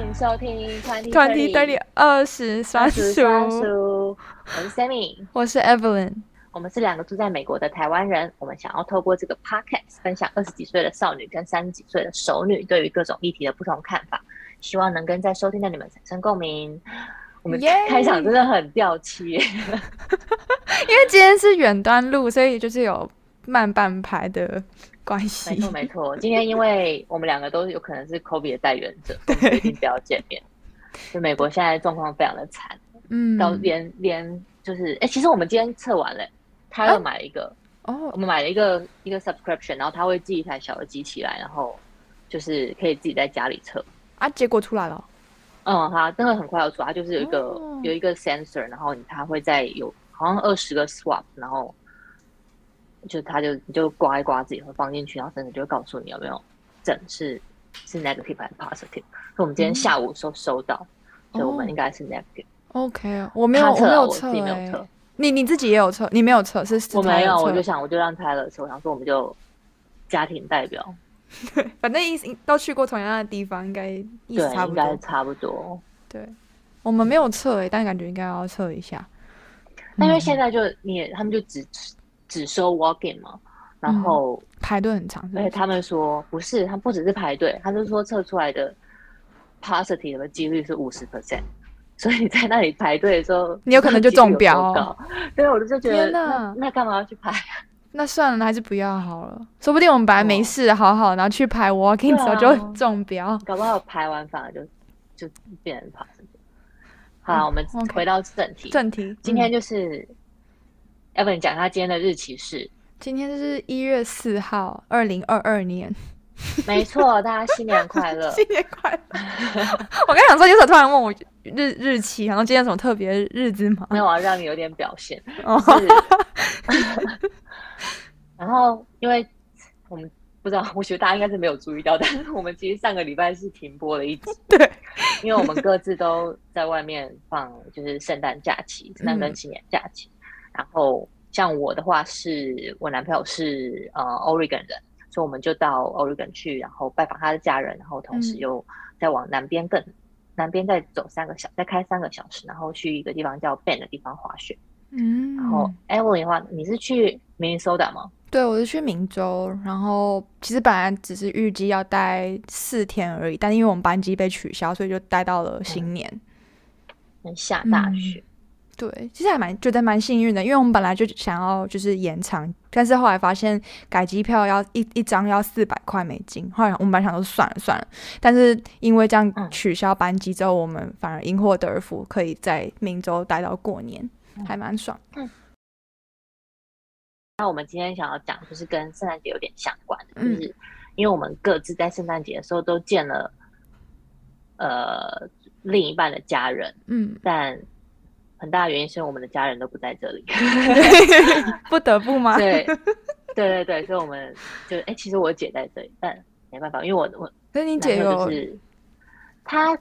迎收听 Twenty Twenty Thirty 二十三叔，我是 Sammy，我是 Evelyn，我们是两个住在美国的台湾人，我们想要透过这个 Podcast 分享二十几岁的少女跟三十几岁的熟女对于各种议题的不同看法，希望能跟在收听的你们产生共鸣。我们开场真的很掉漆，yeah! 因为今天是远端录，所以就是有慢半拍的。关系。没错没错，今天因为我们两个都有可能是 Kobe 的代言者，决定不要见面。就美国现在状况非常的惨，嗯，到连连就是哎、欸，其实我们今天测完了，他又买了一个哦、啊，我们买了一个一个 subscription，然后他会寄一台小的机器来，然后就是可以自己在家里测。啊。结果出来了，嗯，他真的很快要出来，他就是有一个、哦、有一个 sensor，然后他会在有好像二十个 swap，然后。就他就你就刮一刮自己会放进去，然后甚至就会告诉你有没有整是是 negative 还是 positive。所以我们今天下午收收到，嗯、所以我们应该是 negative。OK，我没有测，我没有测。你你自己也有测？你没有测是？我没有，我就想我就让 Tyler 测，我想说我们就家庭代表。对，反正意思都去过同样的地方，应该意思差不多。应该差不多。对，我们没有测诶，但感觉应该要测一下。那因为现在就你他们就只。只收 walk in 嘛，然后、嗯、排队很长是不是？而且他们说不是，他不只是排队，他就说测出来的 positive 的几率是五十 percent，所以在那里排队的时候，你有可能就中标。哦。对，我就觉得那那干嘛要去排？那算了，还是不要好了。说不定我们本来没事，好好，然后去排 walk in 的时候就中标，啊，搞不好排完反而就就变成 positive。好，我们回到正题。正题，今天就是。要不你讲他今天的日期是？今天是一月四号，二零二二年。没错，大家新年快乐！新年快乐！我刚想说，有时候突然问我日日期，然后今天有什么特别日子吗？没有啊，让你有点表现。哦然后，因为我们不知道，我觉得大家应该是没有注意到，但是我们其实上个礼拜是停播了一集。对，因为我们各自都在外面放，就是圣诞假期、圣诞跟新年假期。然后像我的话是，我男朋友是呃 Oregon 人，所以我们就到 Oregon 去，然后拜访他的家人，然后同时又再往南边更、嗯、南边再走三个小，再开三个小时，然后去一个地方叫 Bend 的地方滑雪。嗯，然后 Evelyn 的话，你是去 Minnesota 吗？对，我是去明州，然后其实本来只是预计要待四天而已，但因为我们班机被取消，所以就待到了新年。嗯、下大雪。嗯对，其实还蛮觉得蛮幸运的，因为我们本来就想要就是延长，但是后来发现改机票要一一张要四百块美金，后来我们本来想说算了算了，但是因为这样取消班机之后，嗯、我们反而因祸得福，可以在明州待到过年，嗯、还蛮爽。嗯。那我们今天想要讲就是跟圣诞节有点相关的，就是因为我们各自在圣诞节的时候都见了呃另一半的家人，嗯，但。很大的原因是我们的家人都不在这里 不得不吗？对，对对对，所以我们就哎、欸，其实我姐在这里，但没办法，因为我我跟你姐就是他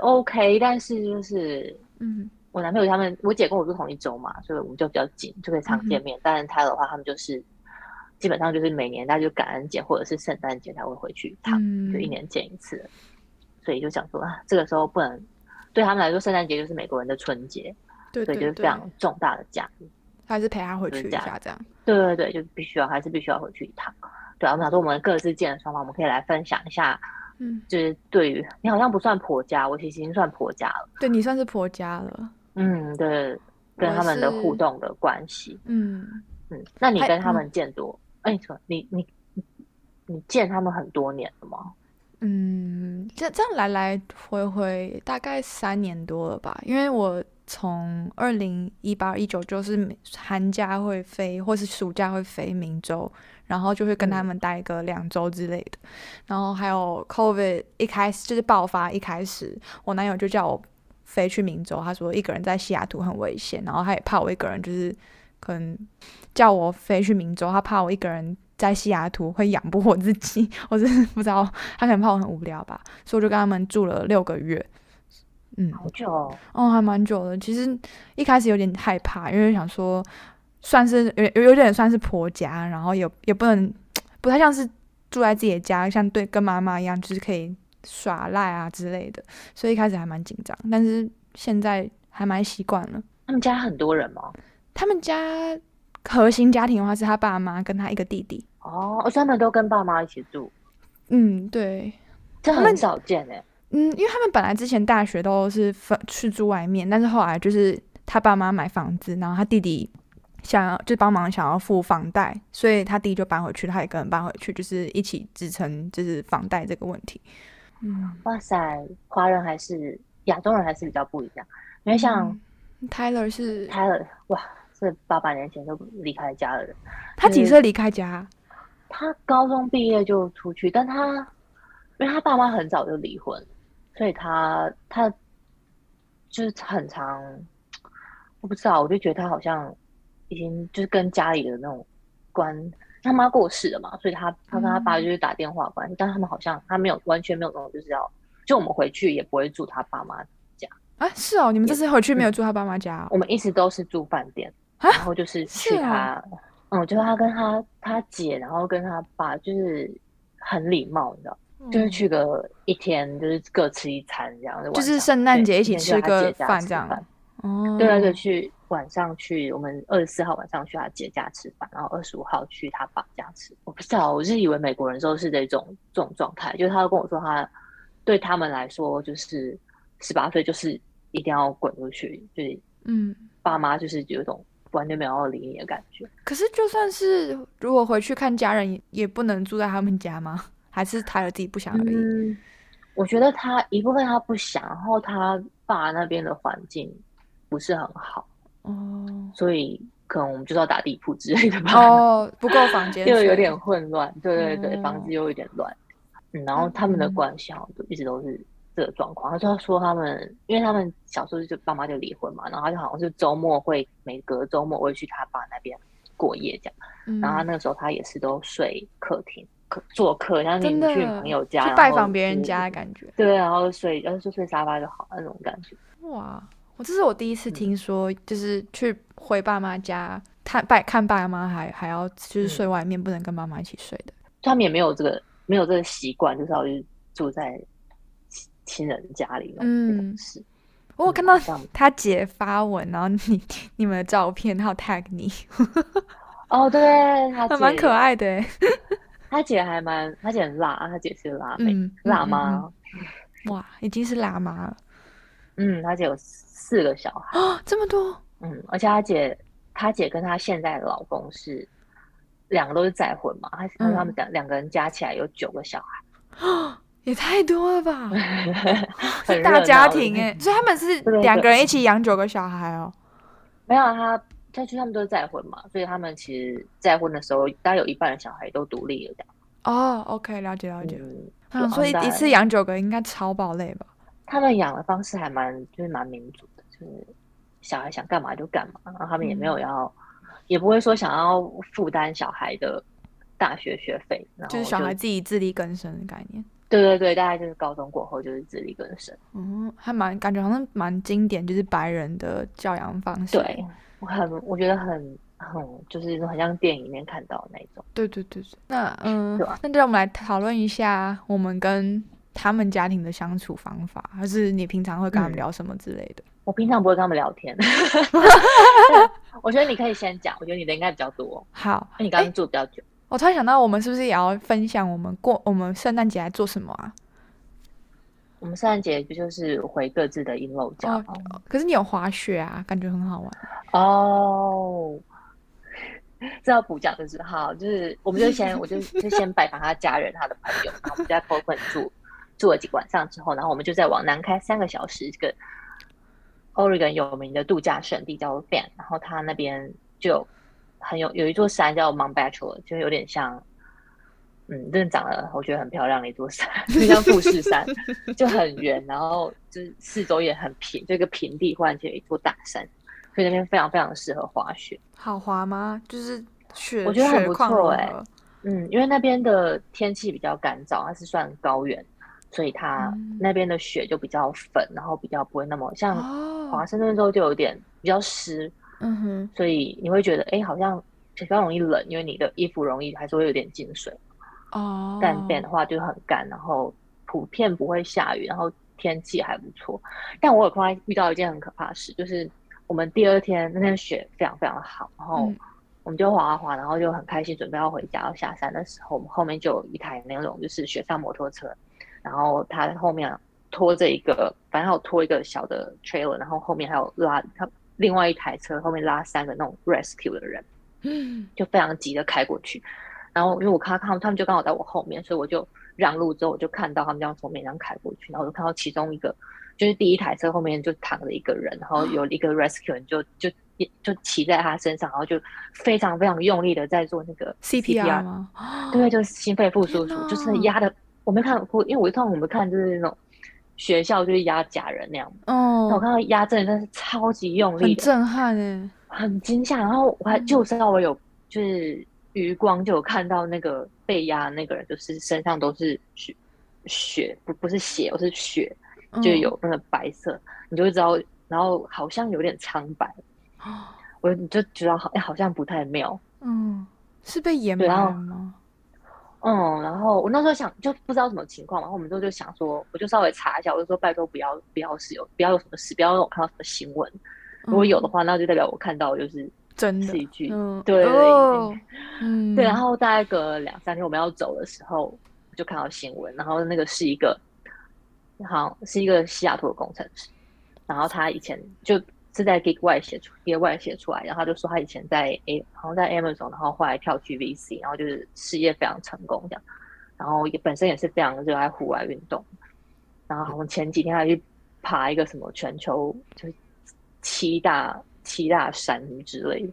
OK，但是就是嗯，我男朋友他们，我姐跟我住同一周嘛，所以我们就比较紧，就可以常见面。嗯、但是他的话，他们就是基本上就是每年大概就感恩节或者是圣诞节才会回去一趟，嗯、就一年见一次，所以就想说啊，这个时候不能。对他们来说，圣诞节就是美国人的春节，对，对，对，所以就是非常重大的假日，还是陪他回去一下这样。对对对，就必须要，还是必须要回去一趟。对啊，我们想说，我们各自见的双方，我们可以来分享一下。嗯，就是对于你好像不算婆家，我其实已经算婆家了。对，你算是婆家了。嗯，对，跟他们的互动的关系。嗯嗯，那你跟他们见多？哎，你说你你你见他们很多年了吗？嗯，这这样来来回回大概三年多了吧，因为我从二零一八一九就是寒假会飞，或是暑假会飞明州，然后就会跟他们待个两周之类的。嗯、然后还有 COVID 一开始就是爆发一开始，我男友就叫我飞去明州，他说一个人在西雅图很危险，然后他也怕我一个人，就是可能叫我飞去明州，他怕我一个人。在西雅图会养不活自己，我真的不知道，他可能怕我很无聊吧，所以我就跟他们住了六个月。嗯，好久哦，哦，还蛮久的。其实一开始有点害怕，因为想说算是有有有点算是婆家，然后也也不能不太像是住在自己的家，像对跟妈妈一样，就是可以耍赖啊之类的，所以一开始还蛮紧张，但是现在还蛮习惯了。他们家很多人吗？他们家核心家庭的话是他爸妈跟他一个弟弟。哦，我他们都跟爸妈一起住。嗯，对，这很少见哎。嗯，因为他们本来之前大学都是分去住外面，但是后来就是他爸妈买房子，然后他弟弟想要就帮忙想要付房贷，所以他弟就搬回去，他也跟人搬回去，就是一起支撑就是房贷这个问题。嗯，哇塞，华人还是亚洲人还是比较不一样，因为像 Tyler 是 Tyler，哇，是八八年前就离开家的人。他几岁离开家？他高中毕业就出去，但他因为他爸妈很早就离婚，所以他他就是很长，我不知道，我就觉得他好像已经就是跟家里的那种关，他妈过世了嘛，所以他他跟他爸就是打电话关系，嗯、但他们好像他没有完全没有那种就是要，就我们回去也不会住他爸妈家啊，是哦，你们这次回去没有住他爸妈家？我们一直都是住饭店，然后就是去他。嗯，就是他跟他他姐，然后跟他爸，就是很礼貌，你知道，嗯、就是去个一天，就是各吃一餐这样。就是圣诞节一起吃个饭这样。哦，对，就去晚上去，我们二十四号晚上去他姐家吃饭，然后二十五号去他爸家吃。我不知道，我是以为美国人都是这种这种状态，就是他跟我说，他对他们来说，就是十八岁就是一定要滚出去，就是嗯，爸妈就是有一种。完全没有要理你的感觉。可是，就算是如果回去看家人，也不能住在他们家吗？还是他有自己不想而已？嗯，我觉得他一部分他不想，然后他爸那边的环境不是很好哦，所以可能我们就要打地铺之类的吧。哦，不够房间，又有点混乱。对对对，嗯、房子又有点乱。嗯，然后他们的关系好像一直都是。这个状况，他说说他们，因为他们小时候就爸妈就离婚嘛，然后他就好像是周末会每隔周末会去他爸那边过夜这样，嗯、然后他那个时候他也是都睡客厅，客做客，像你去朋友家去拜访别人家的感觉，对，然后睡，要是就睡沙发就好那种感觉。哇，我这是我第一次听说，就是去回爸妈家看拜看爸妈还还要就是睡外面，嗯、不能跟妈妈一起睡的，他们也没有这个没有这个习惯，就是要去住在。亲人家里，嗯，是。我有看到他姐发文，然后你 你们的照片，还有 tag 你。哦，对，他姐蛮可爱的。他姐还蛮，他姐很辣，他姐是辣妹，辣妈。哇，已经是辣妈了。嗯，他姐有四个小孩。哦，这么多。嗯，而且他姐，他姐跟他现在的老公是两个都是再婚嘛，他他们两两个人加起来有九个小孩。也太多了吧，是大家庭哎，所以他们是两个人一起养九个小孩哦。没有他，他去他们都是再婚嘛，所以他们其实再婚的时候，大概有一半的小孩都独立了这样。哦，OK，了解了解。嗯，所以一次养九个应该超爆累吧？他们养的方式还蛮就是蛮民主的，就是小孩想干嘛就干嘛，然后他们也没有要，也不会说想要负担小孩的大学学费，然后就是小孩自己自力更生的概念。对对对，大概就是高中过后就是自力更生。嗯，还蛮感觉好像蛮经典，就是白人的教养方式。对，我很我觉得很很就是很像电影里面看到的那种。对对对对，那嗯，那就让我们来讨论一下我们跟他们家庭的相处方法，还是你平常会跟他们聊什么之类的？嗯、我平常不会跟他们聊天。我觉得你可以先讲，我觉得你的应该比较多。好，那你刚刚住比较久。我突然想到，我们是不是也要分享我们过我们圣诞节来做什么啊？我们圣诞节不就是回各自的阴楼家？哦，可是你有滑雪啊，感觉很好玩哦。这要补讲的是好，就是我们就先我就就先拜访他家人、他的朋友，然后我们在 Portland 住住了几个晚上之后，然后我们就再往南开三个小时，这个 Oregon 有名的度假胜地叫 Bend，然后他那边就。很有有一座山叫 Mount Bachelor，就有点像，嗯，真的长得我觉得很漂亮的一座山，就像富士山，就很圆，然后就是四周也很平，就一个平地忽然间有一座大山，所以那边非常非常适合滑雪。好滑吗？就是雪，我觉得很不错哎、欸。嗯，因为那边的天气比较干燥，它是算高原，所以它那边的雪就比较粉，然后比较不会那么像华盛顿州就有点比较湿。嗯哼，所以你会觉得，哎、欸，好像比较容易冷，因为你的衣服容易还是会有点进水。哦，但 Bend 的话就很干，然后普遍不会下雨，然后天气还不错。但我有碰到遇到一件很可怕的事，就是我们第二天那天雪非常非常的好，然后我们就滑啊滑，然后就很开心，准备要回家要下山的时候，我们后面就有一台那种就是雪上摩托车，然后它后面拖着一个，反正有拖一个小的 trailer，然后后面还有拉它另外一台车后面拉三个那种 rescue 的人，嗯，就非常急的开过去。然后因为我看到他们，他们就刚好在我后面，所以我就让路之后，我就看到他们这样从面上开过去，然后我就看到其中一个，就是第一台车后面就躺着一个人，然后有一个 rescue 人就就就骑在他身上，然后就非常非常用力的在做那个 CPR 吗？对，就是心肺复苏术，就是压的。我没看过，因为我一看我们看就是那种学校就是压假人那样，哦，我看到压真的真是超级用力，很震撼哎，很惊吓。然后我还就知道我有就是。余光就有看到那个被压那个人，就是身上都是血，血不不是血，我是血，就有那个白色，嗯、你就会知道，然后好像有点苍白，我你就觉得好，哎，好像不太妙。嗯，是被掩埋了吗？嗯，然后我那时候想，就不知道什么情况，然后我们就就想说，我就稍微查一下，我就说拜托不要不要是有不要有什么事，不要让我看到什么新闻，如果有的话，那就代表我看到就是。真的，嗯，对，哦、嗯，对，然后大概隔两三天我们要走的时候，就看到新闻，然后那个是一个，好像是一个西雅图的工程师，然后他以前就是在 Gig 外写出，Gig 外写出来，然后他就说他以前在 A，好像在 Amazon，然后后来跳去 VC，然后就是事业非常成功这样，然后也本身也是非常热爱户外运动，然后好像前几天还去爬一个什么全球就是七大。七大山之类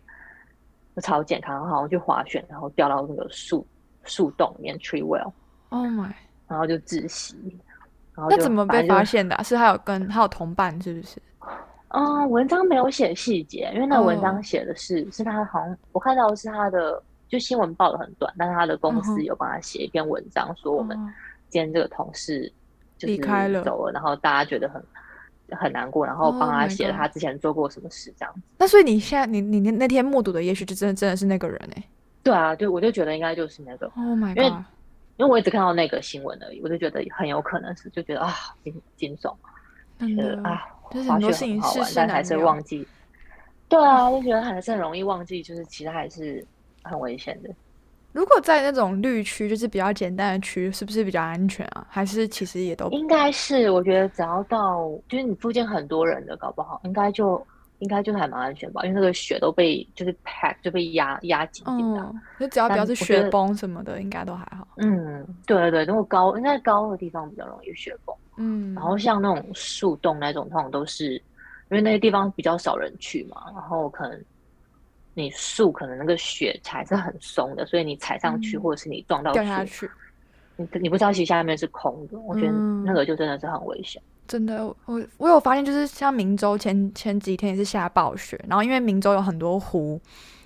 的，超健康，好像去滑雪，然后掉到那个树树洞里面，tree well，oh my，然后就窒息。然后那怎么被发现的、啊？是他有跟他有同伴，是不是？嗯，文章没有写细节，因为那个文章写的是、oh. 是他好像我看到的是他的，就新闻报的很短，但是他的公司有帮他写一篇文章，uh huh. 说我们今天这个同事离开了，走了，然后大家觉得很。很难过，然后帮他写了他之前做过什么事这样子。Oh、那所以你现在你你那那天目睹的，也许就真的真的是那个人哎、欸。对啊，对，我就觉得应该就是那个。Oh my god！因为因为我一直看到那个新闻而已，我就觉得很有可能是，就觉得啊惊惊悚，觉得啊滑雪很好玩，但还是忘记。对啊，就觉得还是很容易忘记，就是其实还是很危险的。如果在那种绿区，就是比较简单的区，是不是比较安全啊？还是其实也都应该是？我觉得只要到就是你附近很多人的，搞不好应该就应该就还蛮安全吧，因为那个雪都被就是 pack 就被压压紧紧的。就、嗯、只要不要是雪崩什么的，应该都还好。嗯，对对对，如果高应该高的地方比较容易雪崩。嗯，然后像那种树洞那种，通常都是因为那些地方比较少人去嘛，然后可能。你树可能那个雪踩是很松的，所以你踩上去，或者是你撞到树，掉下去，你你不知道其实下面是空的，我觉得那个就真的是很危险。真的，我我有发现，就是像明州前前几天也是下暴雪，然后因为明州有很多湖，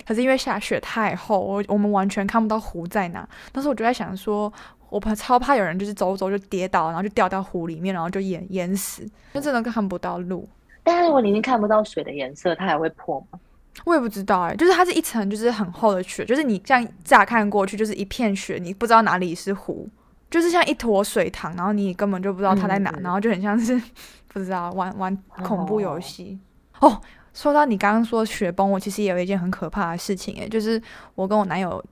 可是因为下雪太厚，我我们完全看不到湖在哪。但是我就在想说，我怕超怕有人就是走走就跌倒，然后就掉到湖里面，然后就淹淹死，就真的看不到路。但是如果你看不到水的颜色，它还会破吗？我也不知道哎、欸，就是它是一层，就是很厚的雪，就是你这样乍看过去就是一片雪，你不知道哪里是湖，就是像一坨水塘，然后你根本就不知道它在哪，嗯、然后就很像是不知道玩玩恐怖游戏。哦，哦，说到你刚刚说雪崩，我其实也有一件很可怕的事情哎、欸，就是我跟我男友。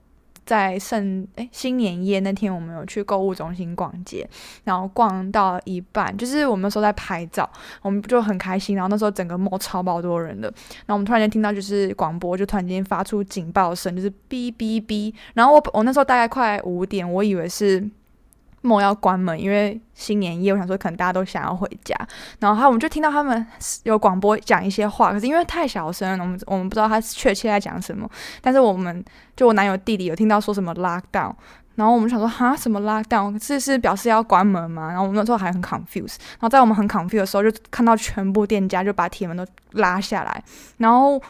在圣诶新年夜那天，我们有去购物中心逛街，然后逛到一半，就是我们那时候在拍照，我们就很开心。然后那时候整个 mall 超爆多人的，然后我们突然间听到就是广播，就突然间发出警报声，就是哔哔哔。然后我我那时候大概快五点，我以为是。梦要关门，因为新年夜，我想说可能大家都想要回家，然后我们就听到他们有广播讲一些话，可是因为太小声了，我们我们不知道他确切在讲什么。但是我们就我男友弟弟有听到说什么 lockdown，然后我们想说哈什么 lockdown，这是表示要关门吗？然后我们那时候还很 confused，然后在我们很 confused 的时候，就看到全部店家就把铁门都拉下来，然后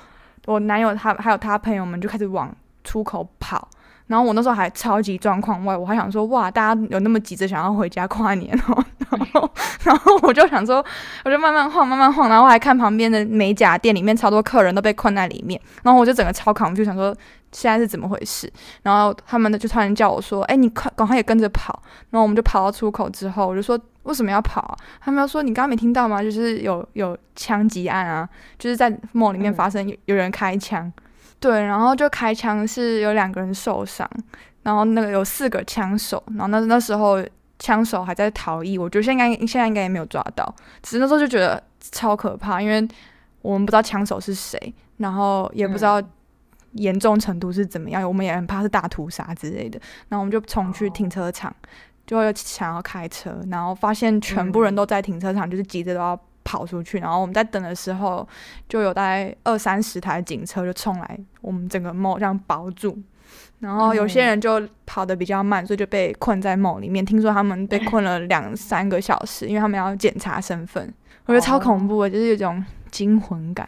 我男友他还有他朋友们就开始往出口跑。然后我那时候还超级状况外，我还想说哇，大家有那么急着想要回家跨年哦。然后，然后我就想说，我就慢慢晃，慢慢晃，然后我还看旁边的美甲店里面超多客人都被困在里面，然后我就整个超恐惧，就想说现在是怎么回事？然后他们呢就突然叫我说：“哎，你快，赶快也跟着跑！”然后我们就跑到出口之后，我就说：“为什么要跑啊？”他们要说：“你刚刚没听到吗？就是有有枪击案啊，就是在 mall 里面发生有有人开枪，对，然后就开枪是有两个人受伤。”然后那个有四个枪手，然后那那时候枪手还在逃逸，我觉得现在应该现在应该也没有抓到，只是那时候就觉得超可怕，因为我们不知道枪手是谁，然后也不知道严重程度是怎么样，嗯、我们也很怕是大屠杀之类的。然后我们就冲去停车场，哦、就想要开车，然后发现全部人都在停车场，嗯、就是急着都要跑出去。然后我们在等的时候，就有大概二三十台警车就冲来，我们整个 mall 这样包住。然后有些人就跑得比较慢，所以就被困在 mall 里面。听说他们被困了两三个小时，因为他们要检查身份。我觉得超恐怖的，就是有一种惊魂感。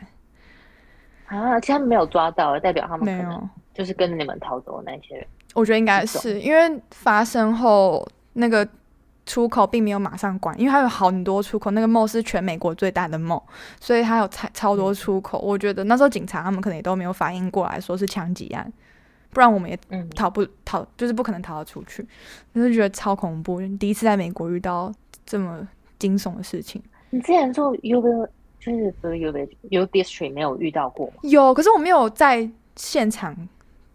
啊，其实他们没有抓到，代表他们没有，就是跟着你们逃走的那些人。我觉得应该是因为发生后那个出口并没有马上关，因为它有很多出口。那个 mall 是全美国最大的 mall，所以它有超超多出口。我觉得那时候警察他们可能也都没有反应过来，说是枪击案。不然我们也逃不逃，就是不可能逃得出去。就是觉得超恐怖，第一次在美国遇到这么惊悚的事情。你之前做 U 就是不是 U U District 没有遇到过吗？有，可是我没有在现场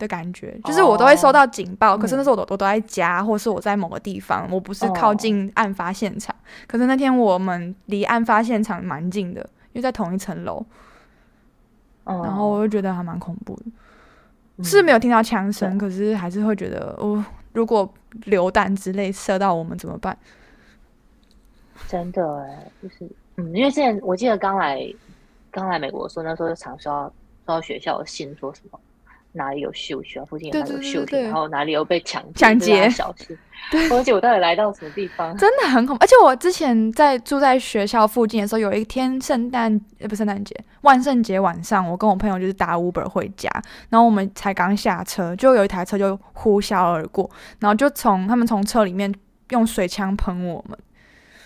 的感觉，就是我都会收到警报，哦、可是那时候我都我都在家，或是我在某个地方，我不是靠近案发现场。哦、可是那天我们离案发现场蛮近的，因为在同一层楼。哦、然后我就觉得还蛮恐怖的。是没有听到枪声，嗯、可是还是会觉得哦，如果流弹之类射到我们怎么办？真的哎，就是嗯，因为之前我记得刚来刚来美国的时候，那时候就常收到收到学校的信，说什么。哪里有秀，学校附近有哪里有秀点，然后哪里有被抢抢劫，小心。而且我到底来到什么地方？真的很恐怖。而且我之前在住在学校附近的时候，有一天圣诞呃不圣诞节，万圣节晚上，我跟我朋友就是打 Uber 回家，然后我们才刚下车，就有一台车就呼啸而过，然后就从他们从车里面用水枪喷我们。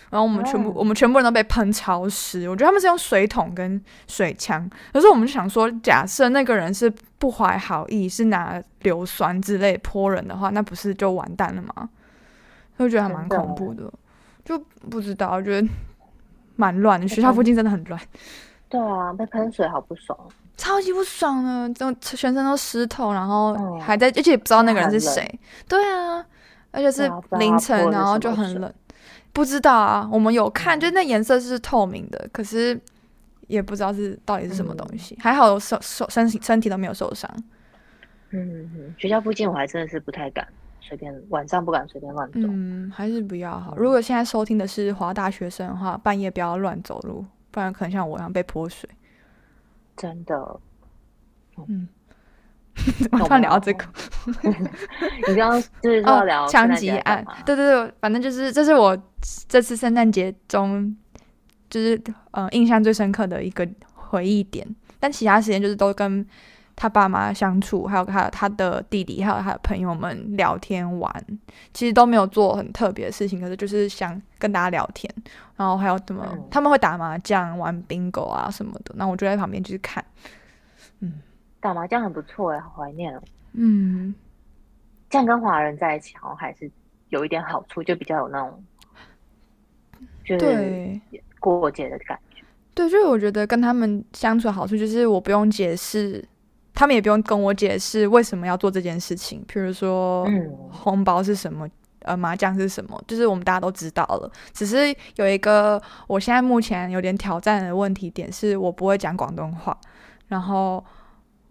然后我们全部，oh. 我们全部人都被喷潮湿。我觉得他们是用水桶跟水枪，可是我们就想说，假设那个人是不怀好意，是拿硫酸之类泼人的话，那不是就完蛋了吗？就觉得还蛮恐怖的，就不知道，我觉得蛮乱的。学校附近真的很乱。对啊，被喷水好不爽，超级不爽的，就全身都湿透，然后还在，而且也不知道那个人是谁。对啊，而且是凌晨，然后就很冷。不知道啊，我们有看，就那颜色是透明的，可是也不知道是到底是什么东西。嗯、还好手手身体身体都没有受伤。嗯嗯，学校附近我还真的是不太敢随便，晚上不敢随便乱走。嗯，还是不要好。如果现在收听的是华大学生的话，半夜不要乱走路，不然可能像我一样被泼水。真的。嗯。怎么突然聊到这个？你刚刚就是要聊枪击案？对对对，反正就是这是我这次圣诞节中就是呃印象最深刻的一个回忆点。但其他时间就是都跟他爸妈相处，还有他他的弟弟，还有他的朋友们聊天玩。其实都没有做很特别的事情，可是就是想跟大家聊天。然后还有怎么、嗯、他们会打麻将、玩 bingo 啊什么的，那我就在旁边就是看，嗯。打麻将很不错哎，好怀念哦。嗯，这样跟华人在一起，好像还是有一点好处，就比较有那种，就是过节的感觉。对，就是我觉得跟他们相处的好处，就是我不用解释，他们也不用跟我解释为什么要做这件事情。譬如说，嗯，红包是什么，呃，麻将是什么，就是我们大家都知道了。只是有一个我现在目前有点挑战的问题点，是我不会讲广东话，然后。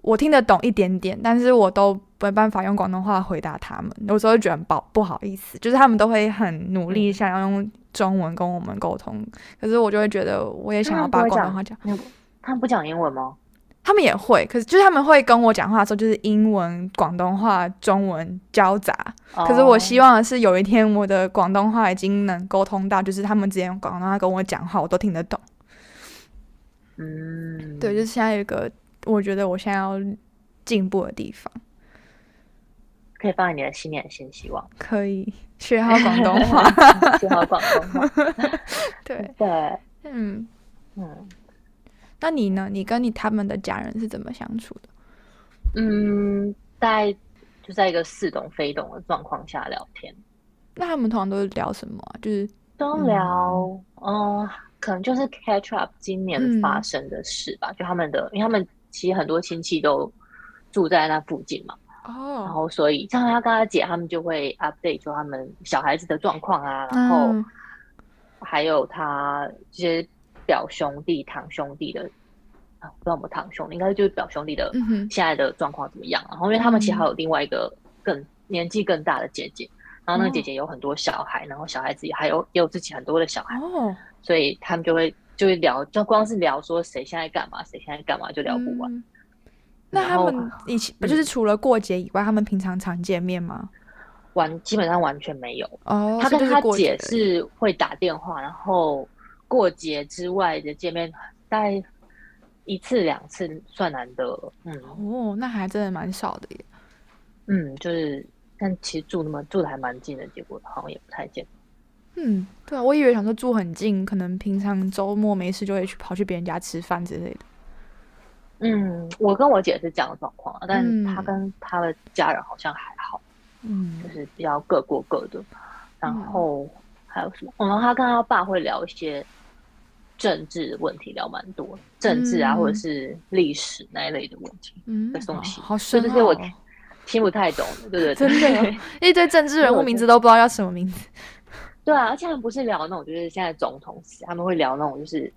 我听得懂一点点，但是我都没办法用广东话回答他们。有时候会觉得不不好意思，就是他们都会很努力想要用中文跟我们沟通，可是我就会觉得我也想要把广东话讲。他们不讲英文吗？他们也会，可是就是他们会跟我讲话的时候，就是英文、广东话、中文交杂。Oh. 可是我希望的是有一天我的广东话已经能沟通到，就是他们直接用广东话跟我讲话，我都听得懂。嗯，对，就是现在有一个。我觉得我现在要进步的地方，可以放在你的新年新希望。可以，学好广东话，学好广东话。对 对，嗯嗯。那你呢？你跟你他们的家人是怎么相处的？嗯，在就在一个似懂非懂的状况下聊天。那他们通常都是聊什么？就是都聊，嗯、呃，可能就是 catch up 今年发生的事吧。嗯、就他们的，因为他们其实很多亲戚都住在那附近嘛。哦。然后，所以像他跟他姐，他们就会 update 就他们小孩子的状况啊，然后还有他这些。表兄弟、堂兄弟的啊，不知道我们堂兄弟，应该就是表兄弟的现在的状况怎么样？然后，因为他们其实还有另外一个更年纪更大的姐姐，然后那个姐姐有很多小孩，然后小孩子也还有也有自己很多的小孩，所以他们就会就会聊，就光是聊说谁现在干嘛，谁现在干嘛，就聊不完。那他们以前不就是除了过节以外，他们平常常见面吗？完基本上完全没有。哦，他跟他姐是会打电话，然后。过节之外的见面，大概一次两次算难得。嗯，哦，那还真的蛮少的耶。嗯，就是，但其实住那么住的还蛮近的，结果好像也不太见。嗯，对啊，我以为想说住很近，可能平常周末没事就会去跑去别人家吃饭之类的。嗯，我跟我姐是这样的状况，但她跟她的家人好像还好。嗯，就是比较各过各的。然后、嗯、还有什么？我们她跟她爸会聊一些。政治问题聊蛮多，政治啊，嗯、或者是历史那一类的问题的东西，嗯、好深、哦，这些我听不太懂的，对不对？真的，一堆政治人物名字都不知道叫什么名字。对啊，而且他们不是聊那种，就是现在总统，他们会聊那种就是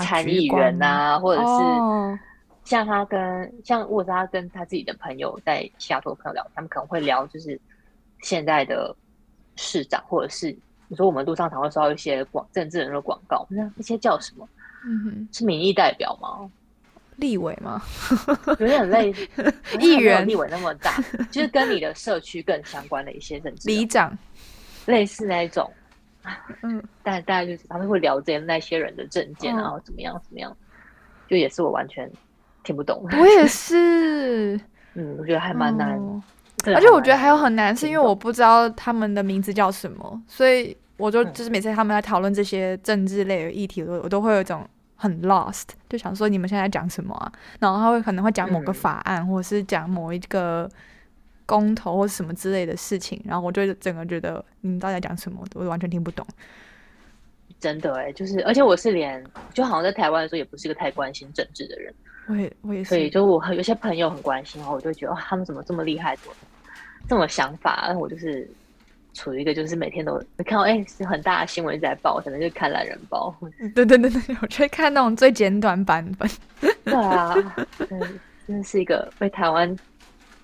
参议员啊，或者是像他跟像沃扎跟他自己的朋友在西雅图朋友聊，他们可能会聊就是现在的市长或者是。你说我们路上常会收到一些广政治人的广告，那那些叫什么？嗯哼，是民意代表吗？立委吗？有点类似 议员，立委那么大，就是跟你的社区更相关的一些政治里长，类似那一种。嗯，但 大概就是他们会了解那些人的证件，然后怎么样怎么样，就也是我完全听不懂。我也是，嗯，我觉得还蛮难，而且我觉得还有很难，是因为我不知道他们的名字叫什么，所以。我就就是每次他们在讨论这些政治类的议题，我我都会有一种很 lost，就想说你们现在讲什么啊？然后他会可能会讲某个法案，嗯、或者是讲某一个公投或什么之类的事情，然后我就整个觉得你们到底在讲什么，我完全听不懂。真的哎，就是而且我是连就好像在台湾的时候，也不是一个太关心政治的人。我也我也是，所以就我有些朋友很关心，然后我就觉得他们怎么这么厉害，怎么这么想法？然后我就是。处于一个就是每天都看到哎、欸，是很大的新闻在报，可能就看懒人包。对对对对，我就会看那种最简短版本。对啊，对 真的是一个被台湾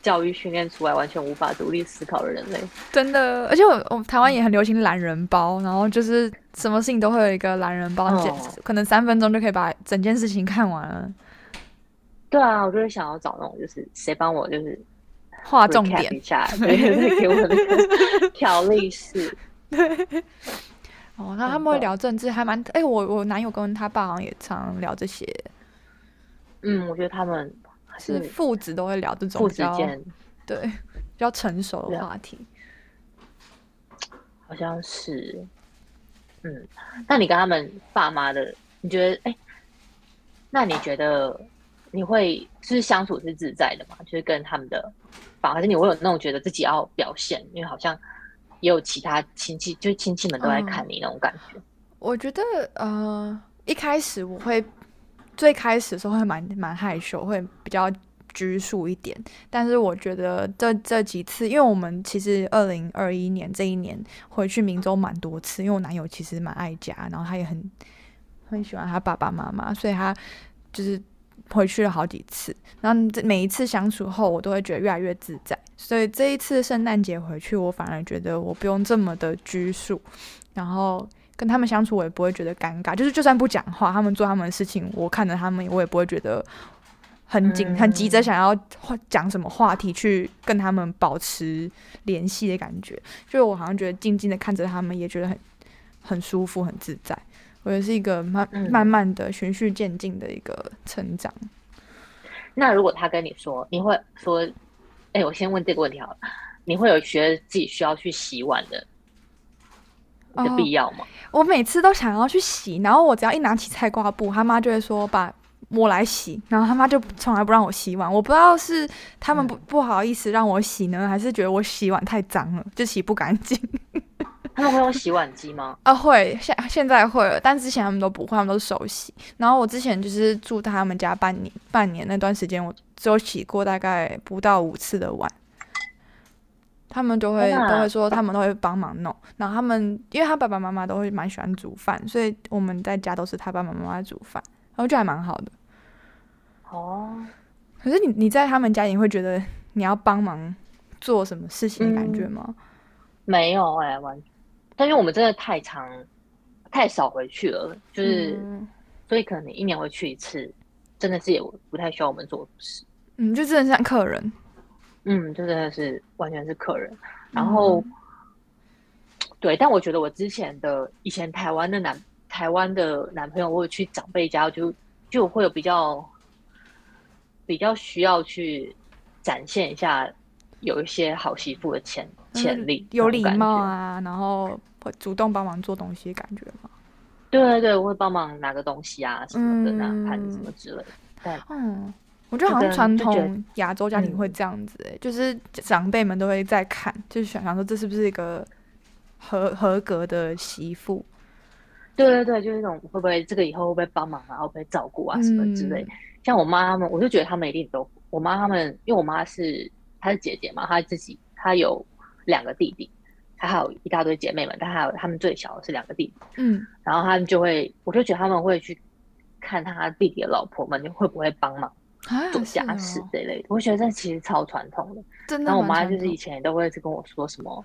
教育训练出来，完全无法独立思考的人类。真的，而且我我台湾也很流行懒人包，然后就是什么事情都会有一个懒人包，哦、可能三分钟就可以把整件事情看完了。对啊，我就是想要找那种，就是谁帮我就是。画重点一下，对，给我那个条例式。对，哦，那他们会聊政治，还蛮哎、欸，我我男友跟他爸好像也常聊这些。嗯，我觉得他们是父子都会聊这种父子间 对比较成熟的话题。好像是，嗯，那你跟他们爸妈的，你觉得哎、欸？那你觉得你会就是相处是自在的吗？就是跟他们的。反正你会有那种觉得自己要表现，因为好像也有其他亲戚，就是亲戚们都在看你那种感觉。嗯、我觉得呃，一开始我会最开始的时候会蛮蛮害羞，会比较拘束一点。但是我觉得这这几次，因为我们其实二零二一年这一年回去明州蛮多次，因为我男友其实蛮爱家，然后他也很很喜欢他爸爸妈妈，所以他就是。回去了好几次，然后每一次相处后，我都会觉得越来越自在。所以这一次圣诞节回去，我反而觉得我不用这么的拘束，然后跟他们相处，我也不会觉得尴尬。就是就算不讲话，他们做他们的事情，我看着他们，我也不会觉得很紧、很急着想要讲什么话题去跟他们保持联系的感觉。就我好像觉得静静的看着他们，也觉得很很舒服、很自在。我也是一个慢慢慢的循序渐进的一个成长。嗯。那如果他跟你说，你会说，哎、欸，我先问这个问题好了，你会有觉得自己需要去洗碗的的必要吗？我每次都想要去洗，然后我只要一拿起菜瓜布，他妈就会说把我来洗，然后他妈就从来不让我洗碗。我不知道是他们不不好意思让我洗呢，还是觉得我洗碗太脏了，就洗不干净。他们会用洗碗机吗？啊，会，现现在会了，但之前他们都不会，他们都是手洗。然后我之前就是住他们家半年，半年那段时间，我只有洗过大概不到五次的碗。他们就会都会说，他们都会帮忙弄。然后他们，因为他爸爸妈妈都会蛮喜欢煮饭，所以我们在家都是他爸爸妈妈煮饭，然后就还蛮好的。哦，可是你你在他们家，你会觉得你要帮忙做什么事情的感觉吗？嗯、没有哎、欸，完。但因为我们真的太长太少回去了，就是、嗯、所以可能你一年回去一次，真的是也不太需要我们做事。嗯，就真的像客人。嗯，就真的是完全是客人。然后，嗯、对，但我觉得我之前的以前台湾的男台湾的男朋友，我有去长辈家，就就会有比较比较需要去展现一下有一些好媳妇的潜潜力，有礼貌啊，然后。会主动帮忙做东西，感觉吗？对对对，我会帮忙拿个东西啊什么的，拿盘子什么之类的。对，嗯，我觉得好像传统亚洲家庭会这样子，哎，就是长辈们都会在看，就是想想说这是不是一个合合格的媳妇？对对对，就是那种会不会这个以后会不会帮忙啊，会不会照顾啊什么之类。像我妈他们，我就觉得他们一定都，我妈他们，因为我妈是她是姐姐嘛，她自己她有两个弟弟。她还有一大堆姐妹们，但还有他们最小的是两个弟弟，嗯，然后他们就会，我就觉得他们会去看他弟弟的老婆们会不会帮忙做家事这一类我觉得这其实超传统的，真的。然后我妈就是以前也都会去跟我说什么，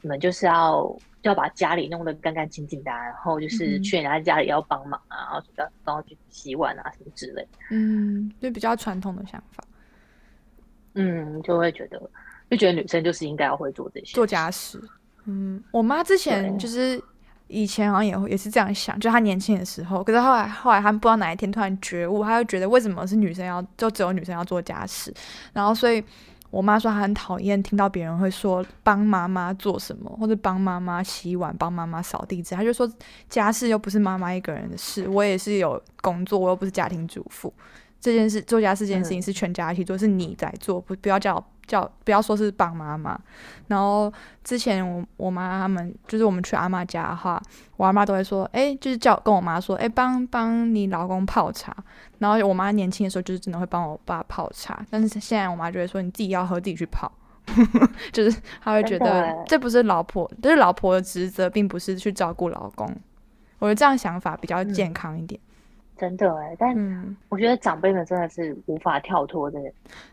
你们就是要要把家里弄得干干净净的、啊，然后就是去人家家里要帮忙啊，然后要然后去洗碗啊什么之类，嗯，就比较传统的想法，嗯，就会觉得就觉得女生就是应该要会做这些做家事。嗯，我妈之前就是以前好像也也是这样想，就她年轻的时候。可是后来后来，她不知道哪一天突然觉悟，她就觉得为什么是女生要就只有女生要做家事。然后所以我妈说她很讨厌听到别人会说帮妈妈做什么，或者帮妈妈洗碗、帮妈妈扫地。她就说家事又不是妈妈一个人的事，我也是有工作，我又不是家庭主妇。这件事做家事这件事情是全家一起做，嗯、是你在做，不不要叫。叫不要说是帮妈妈，然后之前我我妈他们就是我们去阿妈家的话，我阿妈都会说，哎、欸，就是叫跟我妈说，哎、欸，帮帮你老公泡茶。然后我妈年轻的时候就是真的会帮我爸泡茶，但是现在我妈就会说，你自己要喝自己去泡，就是她会觉得这不是老婆，这是老婆的职责，并不是去照顾老公。我觉得这样想法比较健康一点。嗯真的哎，但我觉得长辈们真的是无法跳脱的，嗯、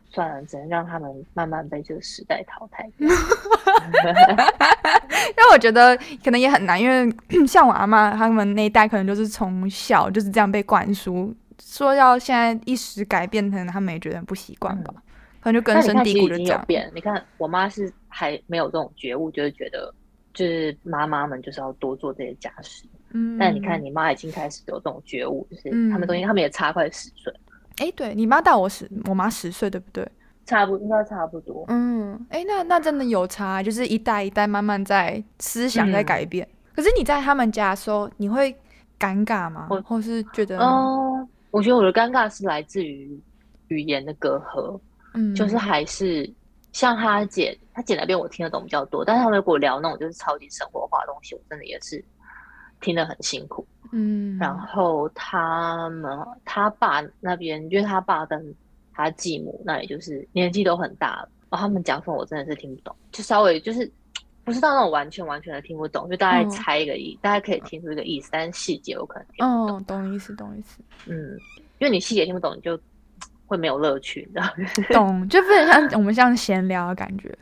算了，只能让他们慢慢被这个时代淘汰。因为我觉得可能也很难，因为 像我阿妈他们那一代，可能就是从小就是这样被灌输，说要现在一时改变，可能他们也觉得很不习惯吧，嗯、可能就根深蒂固的这样。变，你看我妈是还没有这种觉悟，就是觉得就是妈妈们就是要多做这些家事。嗯，但你看，你妈已经开始有这种觉悟，就是他们东西，他们也差快十岁。哎、欸，对你妈大我十，我妈十岁，对不对？差不应该差不多。嗯，哎、欸，那那真的有差，就是一代一代慢慢在思想在改变。嗯、可是你在他们家的时候，你会尴尬吗？或或是觉得？哦，我觉得我的尴尬是来自于语言的隔阂。嗯，就是还是像他姐，他姐那边我听得懂比较多，但是他们如果聊那种就是超级生活化的东西，我真的也是。听得很辛苦，嗯，然后他们他爸那边，因为他爸跟他继母那里就是年纪都很大了，然后他们讲什么我真的是听不懂，就稍微就是不是到那种完全完全的听不懂，就大概猜一个意，哦、大概可以听出一个意思，但是细节我可能听不懂。哦，懂意思，懂意思。嗯，因为你细节听不懂，你就会没有乐趣，你知道吗？懂，就不能像我们像闲聊的感觉。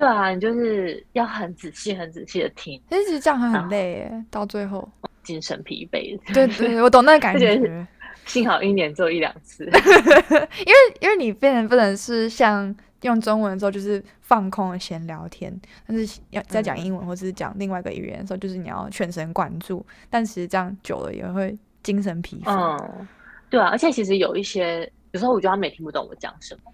对啊，你就是要很仔细、很仔细的听。其实这样很很累耶，到最后精神疲惫。对对，我懂那个感 觉。幸好一年做一两次，因为因为你变成不能是像用中文的时候就是放空的闲聊天，但是要在讲英文或者是讲另外一个语言的时候，就是你要全神贯注。但其实这样久了也会精神疲惫。嗯，对啊，而且其实有一些有时候我觉得他们也听不懂我讲什么。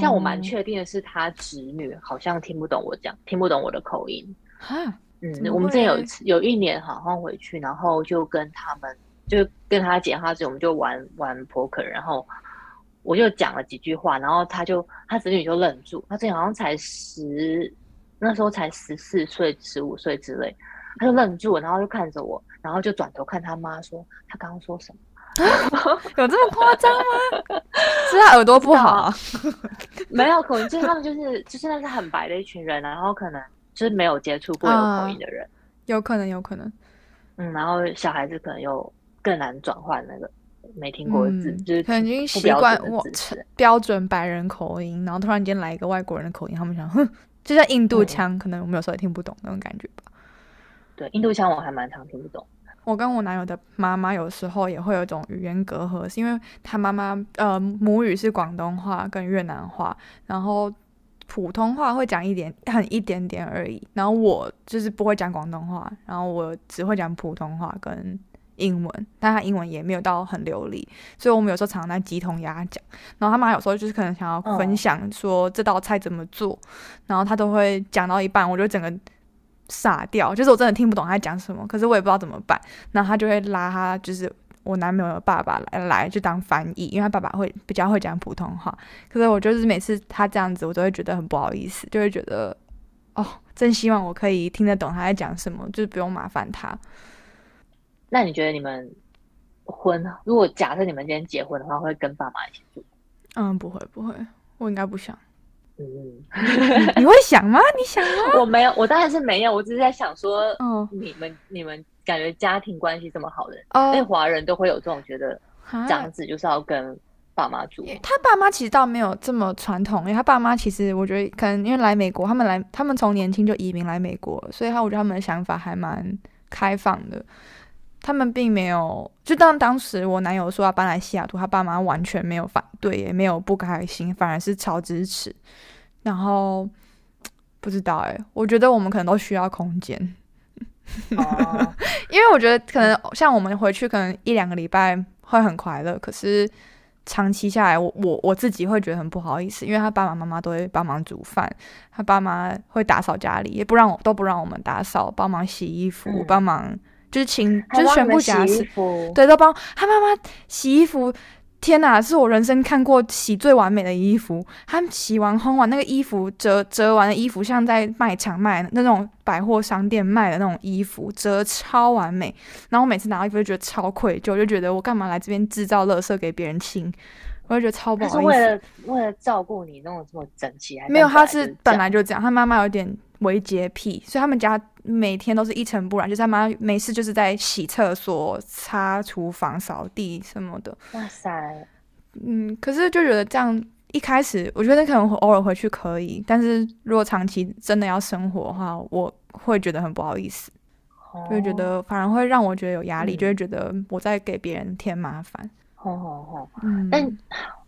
像我蛮确定的是，他侄女好像听不懂我讲，听不懂我的口音。哈，嗯，我们之前有一次有一年好像回去，然后就跟他们就跟他姐他姐，我们就玩玩扑克，然后我就讲了几句话，然后他就他侄女就愣住，他之前好像才十，那时候才十四岁、十五岁之类，他就愣住，然后就看着我，然后就转头看他妈说，他刚刚说什么？有这么夸张吗？是他耳朵不好啊？没有，可能就是他们就是就是那是很白的一群人，然后可能。就是没有接触过有口音的人，嗯，有可能，有可能，嗯，然后小孩子可能又更难转换那个没听过的字，嗯、就是可能已经习惯我标准白人口音，然后突然间来一个外国人的口音，他们想，哼，就像印度腔，嗯，可能我们有时候也听不懂那种感觉吧。对，印度腔我还蛮常听不懂。我跟我男友的妈妈有时候也会有一种语言隔阂，是因为他妈妈呃母语是广东话跟越南话，然后。普通话会讲一点，很一点点而已。然后我就是不会讲广东话，然后我只会讲普通话跟英文，但他英文也没有到很流利，所以我们有时候常常在鸡同鸭讲。然后他妈有时候就是可能想要分享说这道菜怎么做，然后他都会讲到一半，我就整个傻掉，就是我真的听不懂他在讲什么，可是我也不知道怎么办。然后他就会拉他就是。我男朋友的爸爸来来就当翻译，因为他爸爸会比较会讲普通话。可是我就是每次他这样子，我都会觉得很不好意思，就会觉得哦，真希望我可以听得懂他在讲什么，就是不用麻烦他。那你觉得你们婚，如果假设你们今天结婚的话，会跟爸妈一起住？嗯，不会不会，我应该不想。嗯，你会想吗？你想吗？我没有，我当然是没有，我只是在想说，嗯，你们你们。感觉家庭关系这么好的，因为华人都会有这种觉得，长子就是要跟爸妈住。他爸妈其实倒没有这么传统，因为他爸妈其实我觉得可能因为来美国，他们来他们从年轻就移民来美国，所以他我觉得他们的想法还蛮开放的。他们并没有，就当当时我男友说要搬来西雅图，他爸妈完全没有反对，也没有不开心，反而是超支持。然后不知道哎，我觉得我们可能都需要空间。哦，因为我觉得可能像我们回去，可能一两个礼拜会很快乐，可是长期下来，我我我自己会觉得很不好意思，因为他爸爸妈妈都会帮忙煮饭，他爸妈会打扫家里，也不让我都不让我们打扫，帮忙洗衣服，帮忙就是请，就是全部家事，对，都帮他妈妈洗衣服。天呐，是我人生看过洗最完美的衣服。他洗完烘完那个衣服折折完的衣服，像在卖场卖的那种百货商店卖的那种衣服，折超完美。然后我每次拿到衣服就觉得超愧疚，就觉得我干嘛来这边制造垃圾给别人清？我就觉得超不好意思。是为了为了照顾你弄得这么整齐，还没有，他是本来就这样。他妈妈有点微洁癖，所以他们家。每天都是一尘不染，就是他妈没事就是在洗厕所、擦厨房、扫地什么的。哇塞，嗯，可是就觉得这样一开始，我觉得可能偶尔回去可以，但是如果长期真的要生活的话，我会觉得很不好意思，哦、就会觉得反而会让我觉得有压力，嗯、就会觉得我在给别人添麻烦。吼吼吼，嗯，但不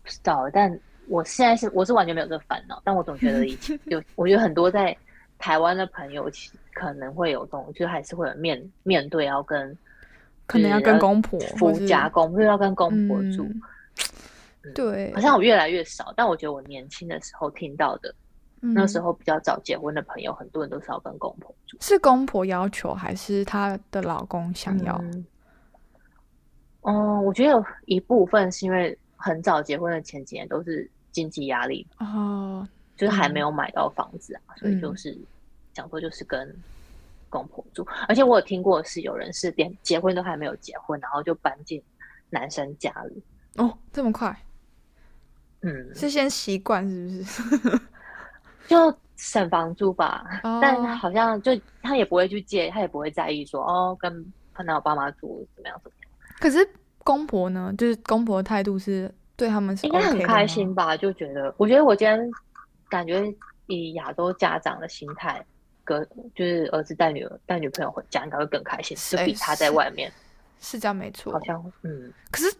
知道，但我现在是我是完全没有这个烦恼，但我总觉得以前有，我觉得很多在。台湾的朋友其可能会有这种，就还是会有面面对要跟，可能要跟公婆夫家公，就是要跟公婆住。对，好像我越来越少，但我觉得我年轻的时候听到的，嗯、那时候比较早结婚的朋友，很多人都是要跟公婆住。是公婆要求，还是她的老公想要？嗯，嗯，我觉得有一部分是因为很早结婚的前几年都是经济压力哦。就是还没有买到房子啊，嗯、所以就是讲说就是跟公婆住，嗯、而且我有听过是有人是连结婚都还没有结婚，然后就搬进男生家里。哦，这么快？嗯，是先习惯是不是？就省房租吧，哦、但好像就他也不会去借，他也不会在意说哦，跟碰到我爸妈住怎么样怎么样。可是公婆呢？就是公婆态度是对他们是 OK 应该很开心吧？就觉得，我觉得我今天。感觉以亚洲家长的心态，跟就是儿子带女儿带女朋友回家，应该会更开心，是比他在外面是，是这样没错。好像嗯，可是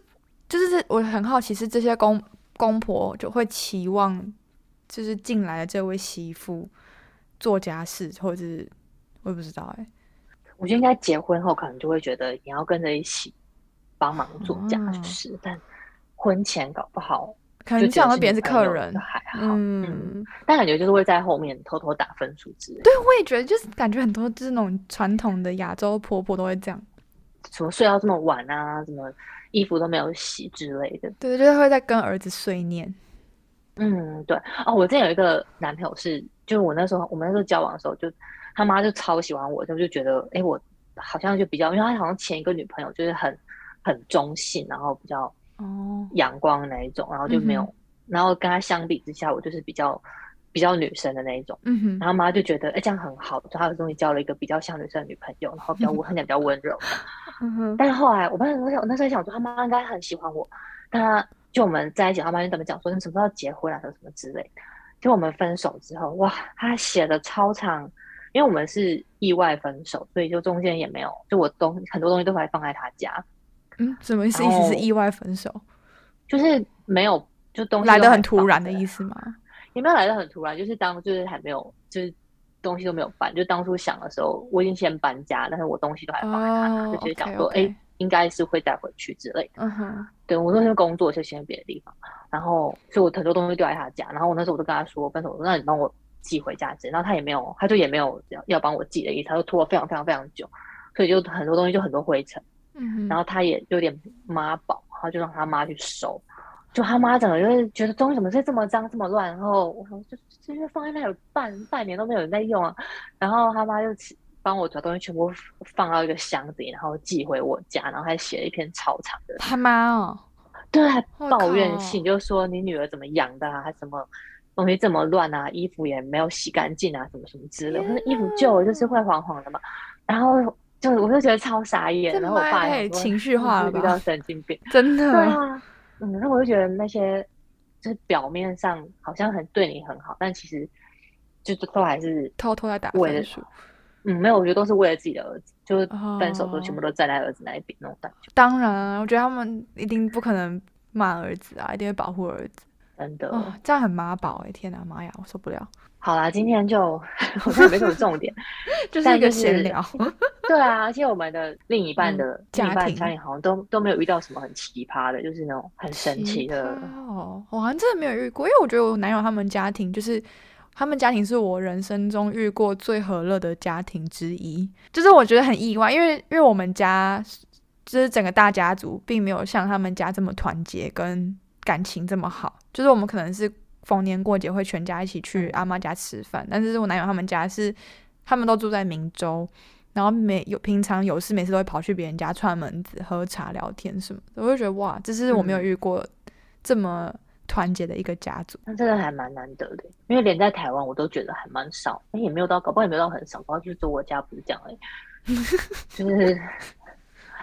就是我很好奇，是这些公公婆就会期望，就是进来的这位媳妇做家事，或者是我也不知道哎、欸。我觉得应该结婚后可能就会觉得你要跟着一起帮忙做家事，嗯、但婚前搞不好。可能想到别人是客人还好，嗯，嗯，但感觉就是会在后面偷偷打分数之类。对，我也觉得，就是感觉很多就是那种传统的亚洲婆婆都会这样，什么睡到这么晚啊，什么衣服都没有洗之类的。对，就是会在跟儿子碎念。嗯，对。哦，我之前有一个男朋友是，就是我那时候我们那时候交往的时候，就他妈就超喜欢我，就就觉得，哎，我好像就比较，因为他好像前一个女朋友就是很很中性，然后比较哦阳光的那一种，然后就没有，嗯、然后跟他相比之下，我就是比较比较女生的那一种。嗯哼。然后妈就觉得，哎，这样很好，就他终于交了一个比较像女生的女朋友，然后比较温，看起来比较温柔。嗯哼。但是后来，我那时候我那时候想说，他妈应该很喜欢我，但他。就我们在一起，他妈就怎么讲说，你什么时候要结婚啊，什么什么之类的。就我们分手之后，哇，他写的超长，因为我们是意外分手，所以就中间也没有，就我东很多东西都还放在他家。嗯，什么意思？意思是意外分手，就是没有，就东西来的很突然的意思吗？也没有来的很突然，就是当就是还没有，就是东西都没有搬。就当初想的时候，我已经先搬家，但是我东西都还放在他，oh, 就直接讲说，哎 okay, okay.。应该是会带回去之类的。嗯哼，对，我那时候工作就先别的地方，然后所以我很多东西丢在他家，然后我那时候我都跟他说分手，我说那你帮我寄回家之类，然后他也没有，他就也没有要要帮我寄的意思，他就拖了非常非常非常久，所以就很多东西就很多灰尘。嗯，然后他也有点妈宝，然后就让他妈去收，就他妈整个就是觉得东西怎么会这么脏这么乱，然后我说就就是放在那有半半年都没有人在用啊，然后他妈就。帮我把东西全部放到一个箱子里，然后寄回我家，然后还写了一篇超长的。他妈哦，对，还抱怨信，就说你女儿怎么养的啊，还什么东西这么乱啊，衣服也没有洗干净啊，什么什么之类的。那衣服旧了就是会黄黄的嘛。然后就是我就觉得超傻眼，然后我爸也情绪化了，比较神经病，真的。对啊，嗯，然后我就觉得那些就是表面上好像很对你很好，但其实就是都还是偷偷在打分数。嗯，没有，我觉得都是为了自己的儿子，就是分手都全部都站在儿子那一边那种感觉。当然，我觉得他们一定不可能骂儿子啊，一定会保护儿子。真的，哦、这样很妈宝哎！天哪，妈呀，我受不了。好啦，今天就 好像没什么重点，就是一个闲聊。对啊，而且我们的另一半的、嗯、另一半家庭好像都都没有遇到什么很奇葩的，就是那种很神奇的。哦，我好像真的没有遇过，因为我觉得我男友他们家庭就是。他们家庭是我人生中遇过最和乐的家庭之一，就是我觉得很意外，因为因为我们家就是整个大家族，并没有像他们家这么团结跟感情这么好。就是我们可能是逢年过节会全家一起去阿妈家吃饭，但是我男友他们家是他们都住在明州，然后每有平常有事没事都会跑去别人家串门子、喝茶、聊天什么的。我就觉得哇，这是我没有遇过这么。团结的一个家族，那真的还蛮难得的，因为连在台湾我都觉得还蛮少，哎，也没有到，搞不好也没有到很少，搞不好就是我家不是这样哎，就是，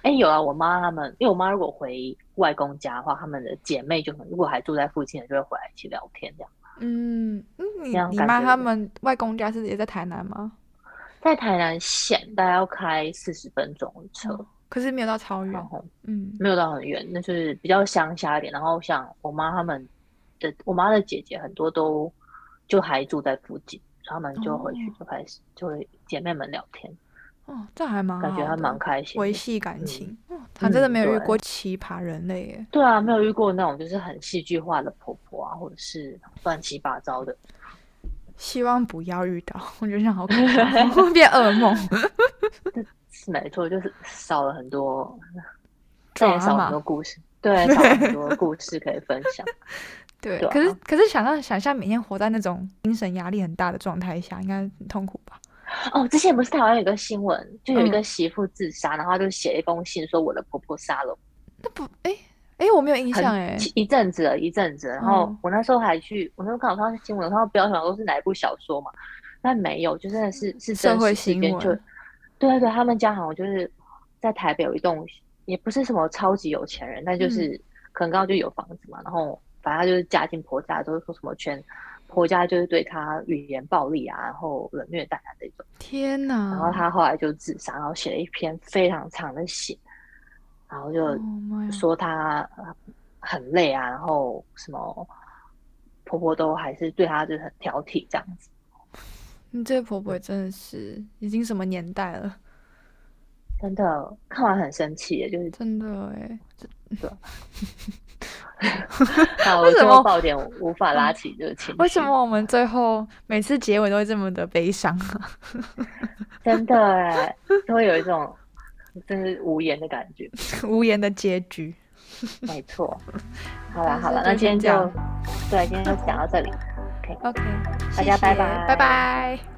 哎，有啊，我妈他们，因为我妈如果回外公家的话，他们的姐妹就很，如果还住在附近的，就会回来一起聊天这样。嗯，你你妈他们外公家是也在台南吗？在台南县，大概要开四十分钟的车。嗯可是没有到超远，嗯，没有到很远，那就是比较乡下一点。然后像我妈他们的，我妈的姐姐很多都就还住在附近，他们就回去就开始就会姐妹们聊天。哦，这还蛮感觉还蛮开心，维系感情。嗯，他真的没有遇过奇葩人类耶。对啊，没有遇过那种就是很戏剧化的婆婆啊，或者是乱七八糟的。希望不要遇到，我觉得这样好可怕，会 变噩梦。是没错，就是少了很多，这也少了很多故事，对，少了很多故事可以分享。对，对啊、可是可是想象想象每天活在那种精神压力很大的状态下，应该很痛苦吧？哦，之前不是台湾有个新闻，就有一个媳妇自杀，嗯、然后就写一封信说我的婆婆杀了。那不，哎、欸、哎、欸，我没有印象哎，一阵子了，一阵子。然后我那时候还去，我那时候看我看到新闻，看到标题都是哪一部小说嘛？但没有，就真的是是真实事件就。对对对，他们家好像就是在台北有一栋，也不是什么超级有钱人，但就是可能刚刚就有房子嘛。嗯、然后反正他就是嫁进婆家，都是说什么全婆家就是对他语言暴力啊，然后冷虐待啊这种。天哪！然后他后来就自杀，然后写了一篇非常长的信，然后就说他很累啊，然后什么婆婆都还是对他就是很挑剔这样子。你这个婆婆真的是已经什么年代了？真的看完很生气，就是真的哎，对，那我最后爆点无法拉起这个情绪。为什么我们最后每次结尾都会这么的悲伤？真的哎，都会有一种真是无言的感觉，无言的结局。没错。好了好了，那今天就对，今天就讲到这里。OK OK，大家拜拜，拜拜。